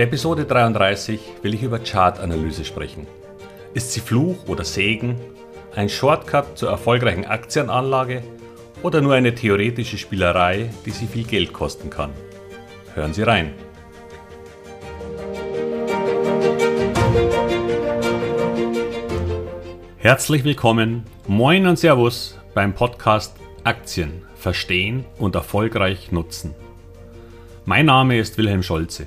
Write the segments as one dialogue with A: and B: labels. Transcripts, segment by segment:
A: der Episode 33 will ich über Chartanalyse sprechen. Ist sie Fluch oder Segen? Ein Shortcut zur erfolgreichen Aktienanlage oder nur eine theoretische Spielerei, die Sie viel Geld kosten kann? Hören Sie rein. Herzlich willkommen, moin und Servus beim Podcast Aktien verstehen und erfolgreich nutzen. Mein Name ist Wilhelm Scholze.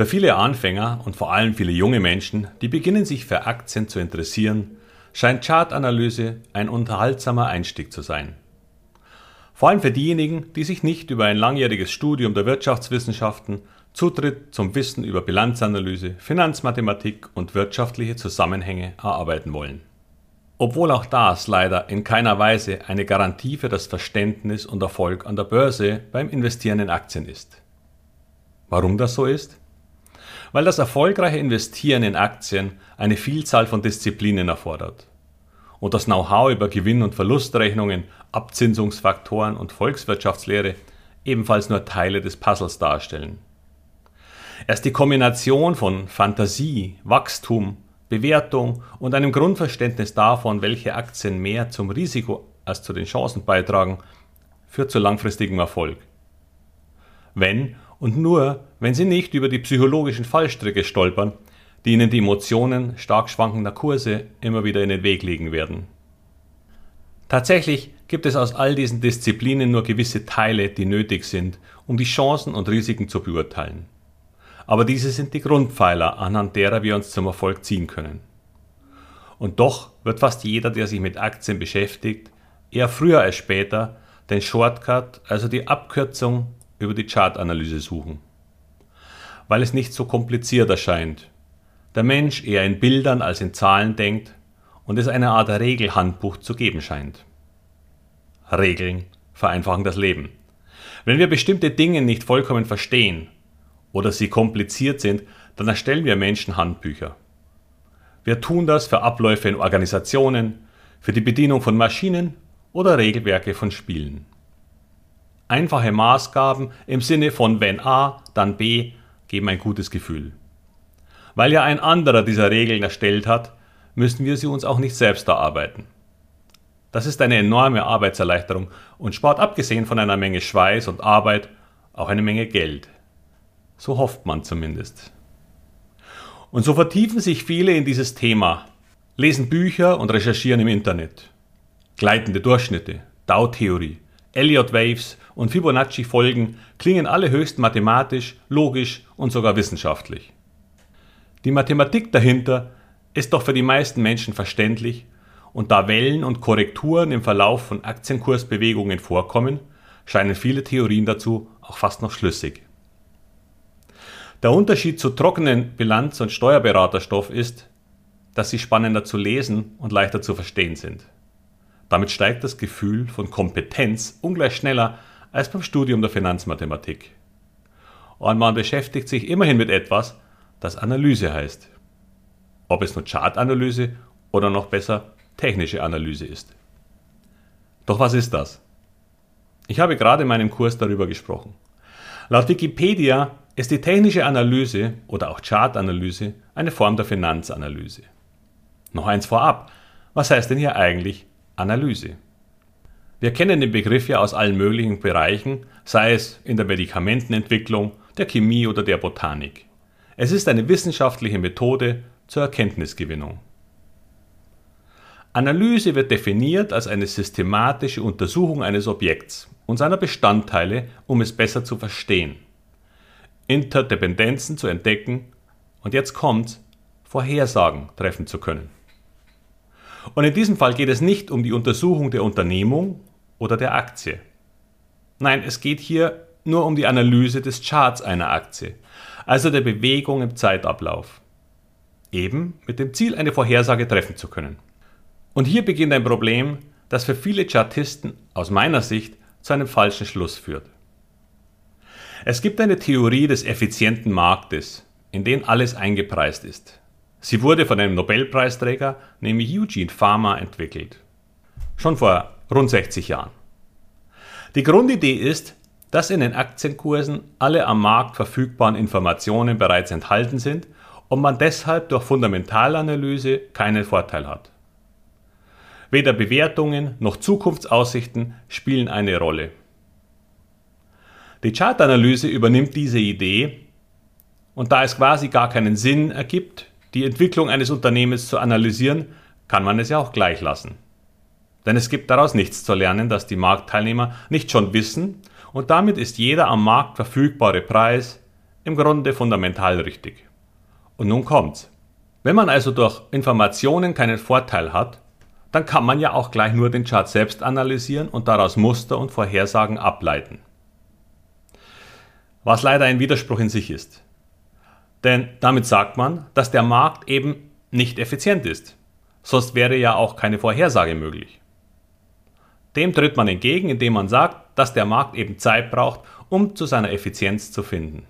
A: Für viele Anfänger und vor allem viele junge Menschen, die beginnen sich für Aktien zu interessieren, scheint Chartanalyse ein unterhaltsamer Einstieg zu sein. Vor allem für diejenigen, die sich nicht über ein langjähriges Studium der Wirtschaftswissenschaften Zutritt zum Wissen über Bilanzanalyse, Finanzmathematik und wirtschaftliche Zusammenhänge erarbeiten wollen. Obwohl auch das leider in keiner Weise eine Garantie für das Verständnis und Erfolg an der Börse beim Investieren in Aktien ist. Warum das so ist? Weil das erfolgreiche Investieren in Aktien eine Vielzahl von Disziplinen erfordert. Und das Know-how über Gewinn- und Verlustrechnungen, Abzinsungsfaktoren und Volkswirtschaftslehre ebenfalls nur Teile des Puzzles darstellen. Erst die Kombination von Fantasie, Wachstum, Bewertung und einem Grundverständnis davon, welche Aktien mehr zum Risiko als zu den Chancen beitragen, führt zu langfristigem Erfolg. Wenn und nur, wenn sie nicht über die psychologischen Fallstricke stolpern, die ihnen die Emotionen stark schwankender Kurse immer wieder in den Weg legen werden. Tatsächlich gibt es aus all diesen Disziplinen nur gewisse Teile, die nötig sind, um die Chancen und Risiken zu beurteilen. Aber diese sind die Grundpfeiler, anhand derer wir uns zum Erfolg ziehen können. Und doch wird fast jeder, der sich mit Aktien beschäftigt, eher früher als später den Shortcut, also die Abkürzung über die Chartanalyse suchen. Weil es nicht so kompliziert erscheint, der Mensch eher in Bildern als in Zahlen denkt und es eine Art Regelhandbuch zu geben scheint. Regeln vereinfachen das Leben. Wenn wir bestimmte Dinge nicht vollkommen verstehen oder sie kompliziert sind, dann erstellen wir Menschen Handbücher. Wir tun das für Abläufe in Organisationen, für die Bedienung von Maschinen oder Regelwerke von Spielen einfache Maßgaben im Sinne von wenn A, dann B geben ein gutes Gefühl. Weil ja ein anderer dieser Regeln erstellt hat, müssen wir sie uns auch nicht selbst erarbeiten. Das ist eine enorme Arbeitserleichterung und spart abgesehen von einer Menge Schweiß und Arbeit auch eine Menge Geld. So hofft man zumindest. Und so vertiefen sich viele in dieses Thema, lesen Bücher und recherchieren im Internet. Gleitende Durchschnitte, Dow-Theorie, Elliott Waves und Fibonacci-Folgen klingen alle höchst mathematisch, logisch und sogar wissenschaftlich. Die Mathematik dahinter ist doch für die meisten Menschen verständlich und da Wellen und Korrekturen im Verlauf von Aktienkursbewegungen vorkommen, scheinen viele Theorien dazu auch fast noch schlüssig. Der Unterschied zu trockenen Bilanz- und Steuerberaterstoff ist, dass sie spannender zu lesen und leichter zu verstehen sind. Damit steigt das Gefühl von Kompetenz ungleich schneller als beim Studium der Finanzmathematik. Und man beschäftigt sich immerhin mit etwas, das Analyse heißt. Ob es nur Chartanalyse oder noch besser technische Analyse ist. Doch was ist das? Ich habe gerade in meinem Kurs darüber gesprochen. Laut Wikipedia ist die technische Analyse oder auch Chartanalyse eine Form der Finanzanalyse. Noch eins vorab. Was heißt denn hier eigentlich Analyse. Wir kennen den Begriff ja aus allen möglichen Bereichen, sei es in der Medikamentenentwicklung, der Chemie oder der Botanik. Es ist eine wissenschaftliche Methode zur Erkenntnisgewinnung. Analyse wird definiert als eine systematische Untersuchung eines Objekts und seiner Bestandteile, um es besser zu verstehen, Interdependenzen zu entdecken und jetzt kommt, Vorhersagen treffen zu können. Und in diesem Fall geht es nicht um die Untersuchung der Unternehmung oder der Aktie. Nein, es geht hier nur um die Analyse des Charts einer Aktie, also der Bewegung im Zeitablauf. eben mit dem Ziel, eine Vorhersage treffen zu können. Und hier beginnt ein Problem, das für viele Chartisten aus meiner Sicht zu einem falschen Schluss führt. Es gibt eine Theorie des effizienten Marktes, in den alles eingepreist ist. Sie wurde von einem Nobelpreisträger, nämlich Eugene Farmer, entwickelt. Schon vor rund 60 Jahren. Die Grundidee ist, dass in den Aktienkursen alle am Markt verfügbaren Informationen bereits enthalten sind und man deshalb durch Fundamentalanalyse keinen Vorteil hat. Weder Bewertungen noch Zukunftsaussichten spielen eine Rolle. Die Chartanalyse übernimmt diese Idee und da es quasi gar keinen Sinn ergibt, die Entwicklung eines Unternehmens zu analysieren, kann man es ja auch gleich lassen. Denn es gibt daraus nichts zu lernen, dass die Marktteilnehmer nicht schon wissen und damit ist jeder am Markt verfügbare Preis im Grunde fundamental richtig. Und nun kommt's. Wenn man also durch Informationen keinen Vorteil hat, dann kann man ja auch gleich nur den Chart selbst analysieren und daraus Muster und Vorhersagen ableiten. Was leider ein Widerspruch in sich ist. Denn damit sagt man, dass der Markt eben nicht effizient ist. Sonst wäre ja auch keine Vorhersage möglich. Dem tritt man entgegen, indem man sagt, dass der Markt eben Zeit braucht, um zu seiner Effizienz zu finden.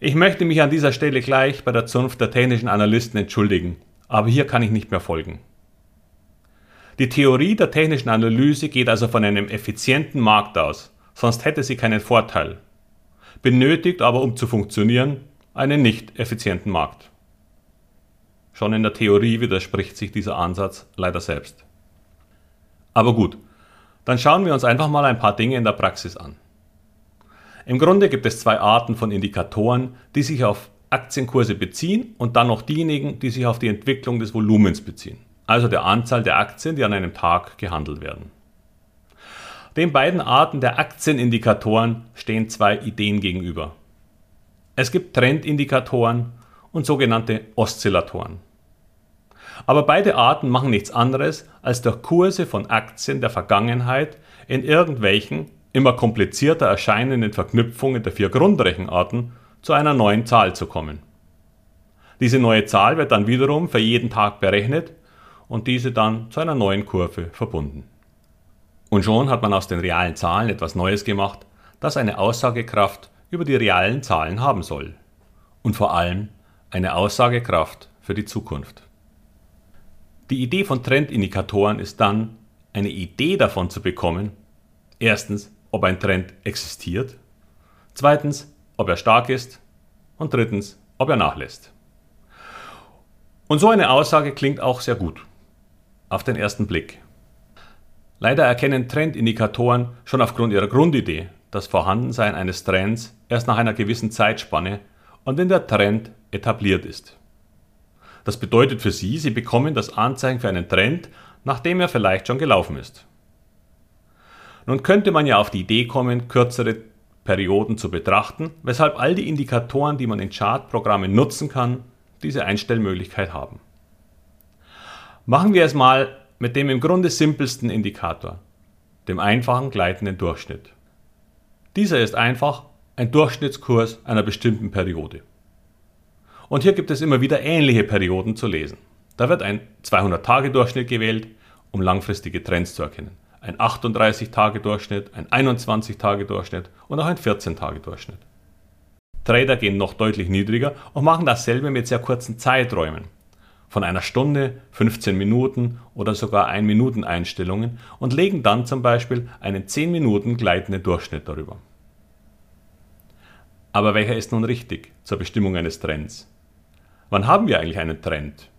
A: Ich möchte mich an dieser Stelle gleich bei der Zunft der technischen Analysten entschuldigen, aber hier kann ich nicht mehr folgen. Die Theorie der technischen Analyse geht also von einem effizienten Markt aus, sonst hätte sie keinen Vorteil benötigt aber, um zu funktionieren, einen nicht effizienten Markt. Schon in der Theorie widerspricht sich dieser Ansatz leider selbst. Aber gut, dann schauen wir uns einfach mal ein paar Dinge in der Praxis an. Im Grunde gibt es zwei Arten von Indikatoren, die sich auf Aktienkurse beziehen und dann noch diejenigen, die sich auf die Entwicklung des Volumens beziehen, also der Anzahl der Aktien, die an einem Tag gehandelt werden. Den beiden Arten der Aktienindikatoren stehen zwei Ideen gegenüber. Es gibt Trendindikatoren und sogenannte Oszillatoren. Aber beide Arten machen nichts anderes, als durch Kurse von Aktien der Vergangenheit in irgendwelchen immer komplizierter erscheinenden Verknüpfungen der vier Grundrechenarten zu einer neuen Zahl zu kommen. Diese neue Zahl wird dann wiederum für jeden Tag berechnet und diese dann zu einer neuen Kurve verbunden. Und schon hat man aus den realen Zahlen etwas Neues gemacht, das eine Aussagekraft über die realen Zahlen haben soll. Und vor allem eine Aussagekraft für die Zukunft. Die Idee von Trendindikatoren ist dann, eine Idee davon zu bekommen, erstens, ob ein Trend existiert, zweitens, ob er stark ist und drittens, ob er nachlässt. Und so eine Aussage klingt auch sehr gut. Auf den ersten Blick. Leider erkennen Trendindikatoren schon aufgrund ihrer Grundidee das Vorhandensein eines Trends erst nach einer gewissen Zeitspanne und wenn der Trend etabliert ist. Das bedeutet für Sie, Sie bekommen das Anzeichen für einen Trend, nachdem er vielleicht schon gelaufen ist. Nun könnte man ja auf die Idee kommen, kürzere Perioden zu betrachten, weshalb all die Indikatoren, die man in Chartprogrammen nutzen kann, diese Einstellmöglichkeit haben. Machen wir es mal mit dem im Grunde simpelsten Indikator, dem einfachen gleitenden Durchschnitt. Dieser ist einfach ein Durchschnittskurs einer bestimmten Periode. Und hier gibt es immer wieder ähnliche Perioden zu lesen. Da wird ein 200-Tage-Durchschnitt gewählt, um langfristige Trends zu erkennen. Ein 38-Tage-Durchschnitt, ein 21-Tage-Durchschnitt und auch ein 14-Tage-Durchschnitt. Trader gehen noch deutlich niedriger und machen dasselbe mit sehr kurzen Zeiträumen von einer Stunde, 15 Minuten oder sogar 1 Minuten Einstellungen und legen dann zum Beispiel einen 10 Minuten gleitenden Durchschnitt darüber. Aber welcher ist nun richtig zur Bestimmung eines Trends? Wann haben wir eigentlich einen Trend?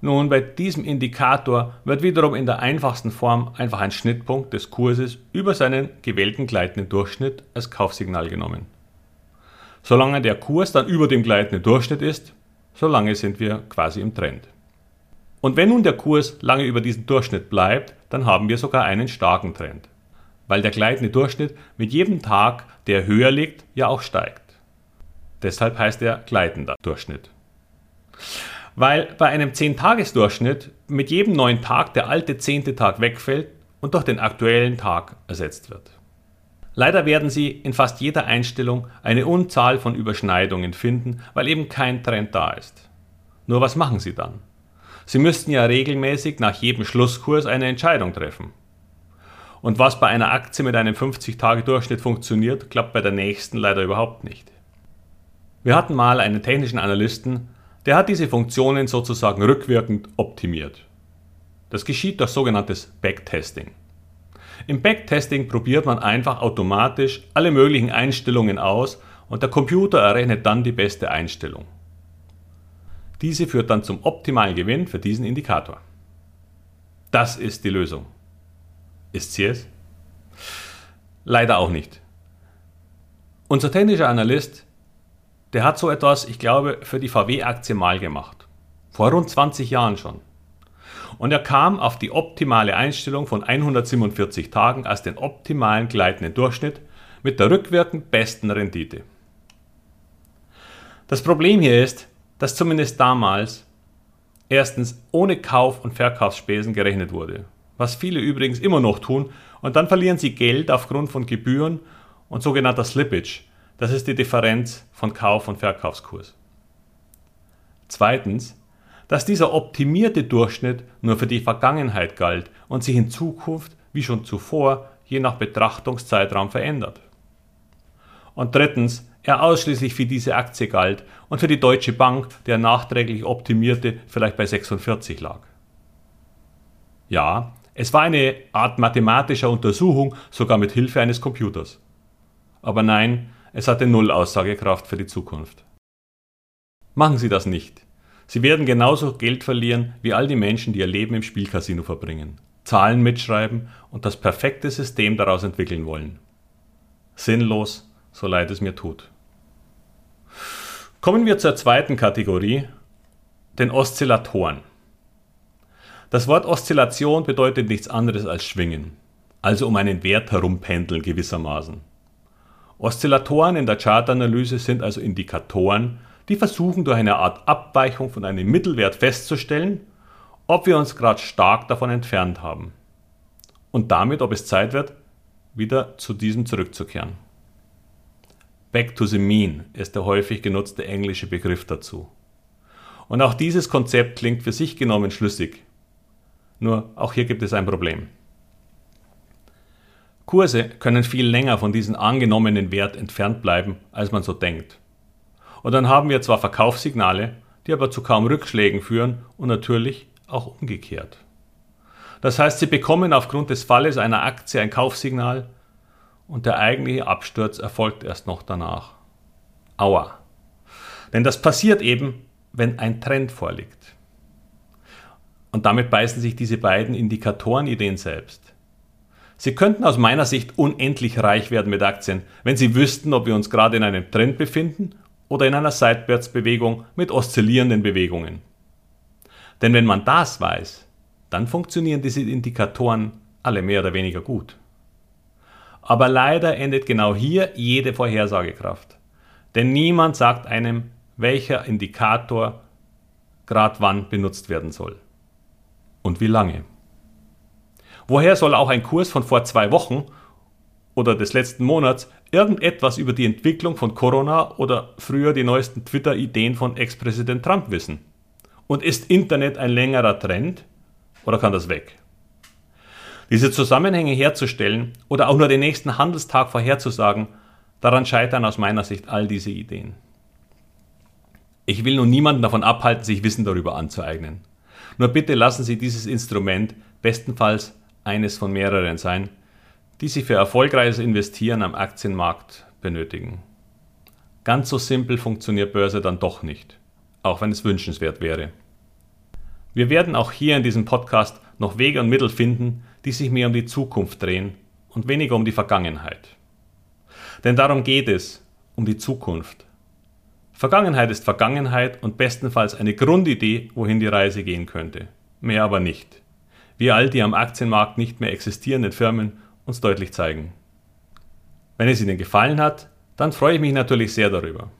A: Nun, bei diesem Indikator wird wiederum in der einfachsten Form einfach ein Schnittpunkt des Kurses über seinen gewählten gleitenden Durchschnitt als Kaufsignal genommen. Solange der Kurs dann über dem gleitenden Durchschnitt ist, solange sind wir quasi im Trend. Und wenn nun der Kurs lange über diesem Durchschnitt bleibt, dann haben wir sogar einen starken Trend, weil der gleitende Durchschnitt mit jedem Tag, der höher liegt, ja auch steigt. Deshalb heißt er gleitender Durchschnitt. Weil bei einem 10-Tages-Durchschnitt mit jedem neuen Tag der alte zehnte Tag wegfällt und durch den aktuellen Tag ersetzt wird. Leider werden Sie in fast jeder Einstellung eine Unzahl von Überschneidungen finden, weil eben kein Trend da ist. Nur was machen Sie dann? Sie müssten ja regelmäßig nach jedem Schlusskurs eine Entscheidung treffen. Und was bei einer Aktie mit einem 50-Tage-Durchschnitt funktioniert, klappt bei der nächsten leider überhaupt nicht. Wir hatten mal einen technischen Analysten, der hat diese Funktionen sozusagen rückwirkend optimiert. Das geschieht durch sogenanntes Backtesting. Im Backtesting probiert man einfach automatisch alle möglichen Einstellungen aus und der Computer errechnet dann die beste Einstellung. Diese führt dann zum optimalen Gewinn für diesen Indikator. Das ist die Lösung. Ist sie es? Leider auch nicht. Unser technischer Analyst, der hat so etwas, ich glaube, für die VW-Aktie mal gemacht. Vor rund 20 Jahren schon. Und er kam auf die optimale Einstellung von 147 Tagen als den optimalen gleitenden Durchschnitt mit der rückwirkend besten Rendite. Das Problem hier ist, dass zumindest damals erstens ohne Kauf- und Verkaufsspesen gerechnet wurde, was viele übrigens immer noch tun, und dann verlieren sie Geld aufgrund von Gebühren und sogenannter Slippage, das ist die Differenz von Kauf- und Verkaufskurs. Zweitens, dass dieser optimierte Durchschnitt nur für die Vergangenheit galt und sich in Zukunft, wie schon zuvor, je nach Betrachtungszeitraum verändert. Und drittens, er ausschließlich für diese Aktie galt und für die Deutsche Bank, der nachträglich optimierte, vielleicht bei 46 lag. Ja, es war eine Art mathematischer Untersuchung, sogar mit Hilfe eines Computers. Aber nein, es hatte null Aussagekraft für die Zukunft. Machen Sie das nicht. Sie werden genauso Geld verlieren wie all die Menschen, die ihr Leben im Spielcasino verbringen, Zahlen mitschreiben und das perfekte System daraus entwickeln wollen. Sinnlos, so leid es mir tut. Kommen wir zur zweiten Kategorie, den Oszillatoren. Das Wort Oszillation bedeutet nichts anderes als schwingen, also um einen Wert herumpendeln gewissermaßen. Oszillatoren in der Chartanalyse sind also Indikatoren, die versuchen durch eine Art Abweichung von einem Mittelwert festzustellen, ob wir uns gerade stark davon entfernt haben. Und damit, ob es Zeit wird, wieder zu diesem zurückzukehren. Back to the mean ist der häufig genutzte englische Begriff dazu. Und auch dieses Konzept klingt für sich genommen schlüssig. Nur auch hier gibt es ein Problem. Kurse können viel länger von diesem angenommenen Wert entfernt bleiben, als man so denkt. Und dann haben wir zwar Verkaufssignale, die aber zu kaum Rückschlägen führen und natürlich auch umgekehrt. Das heißt, Sie bekommen aufgrund des Falles einer Aktie ein Kaufsignal und der eigentliche Absturz erfolgt erst noch danach. Aua. Denn das passiert eben, wenn ein Trend vorliegt. Und damit beißen sich diese beiden Indikatorenideen selbst. Sie könnten aus meiner Sicht unendlich reich werden mit Aktien, wenn Sie wüssten, ob wir uns gerade in einem Trend befinden oder in einer Seitwärtsbewegung mit oszillierenden Bewegungen. Denn wenn man das weiß, dann funktionieren diese Indikatoren alle mehr oder weniger gut. Aber leider endet genau hier jede Vorhersagekraft. Denn niemand sagt einem, welcher Indikator gerade wann benutzt werden soll. Und wie lange. Woher soll auch ein Kurs von vor zwei Wochen oder des letzten Monats irgendetwas über die Entwicklung von Corona oder früher die neuesten Twitter-Ideen von Ex-Präsident Trump wissen? Und ist Internet ein längerer Trend oder kann das weg? Diese Zusammenhänge herzustellen oder auch nur den nächsten Handelstag vorherzusagen, daran scheitern aus meiner Sicht all diese Ideen. Ich will nun niemanden davon abhalten, sich Wissen darüber anzueignen. Nur bitte lassen Sie dieses Instrument bestenfalls eines von mehreren sein, die Sie für erfolgreiches Investieren am Aktienmarkt benötigen. Ganz so simpel funktioniert Börse dann doch nicht, auch wenn es wünschenswert wäre. Wir werden auch hier in diesem Podcast noch Wege und Mittel finden, die sich mehr um die Zukunft drehen und weniger um die Vergangenheit. Denn darum geht es, um die Zukunft. Vergangenheit ist Vergangenheit und bestenfalls eine Grundidee, wohin die Reise gehen könnte. Mehr aber nicht. Wie all die am Aktienmarkt nicht mehr existierenden Firmen uns deutlich zeigen. Wenn es Ihnen gefallen hat, dann freue ich mich natürlich sehr darüber.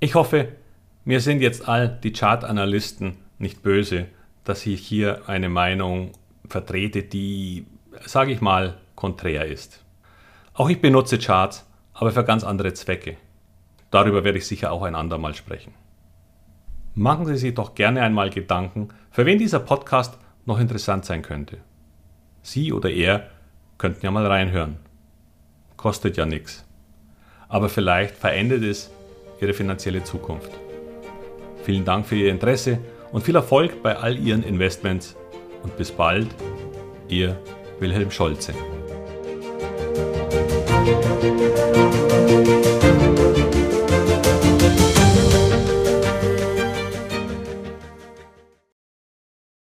A: Ich hoffe, mir sind jetzt all die Chart-Analysten nicht böse, dass ich hier eine Meinung vertrete, die, sage ich mal, konträr ist. Auch ich benutze Charts, aber für ganz andere Zwecke. Darüber werde ich sicher auch ein andermal sprechen. Machen Sie sich doch gerne einmal Gedanken, für wen dieser Podcast noch interessant sein könnte. Sie oder er könnten ja mal reinhören. Kostet ja nichts. Aber vielleicht verändert es Ihre finanzielle Zukunft. Vielen Dank für Ihr Interesse und viel Erfolg bei all Ihren Investments und bis bald, Ihr Wilhelm Scholze.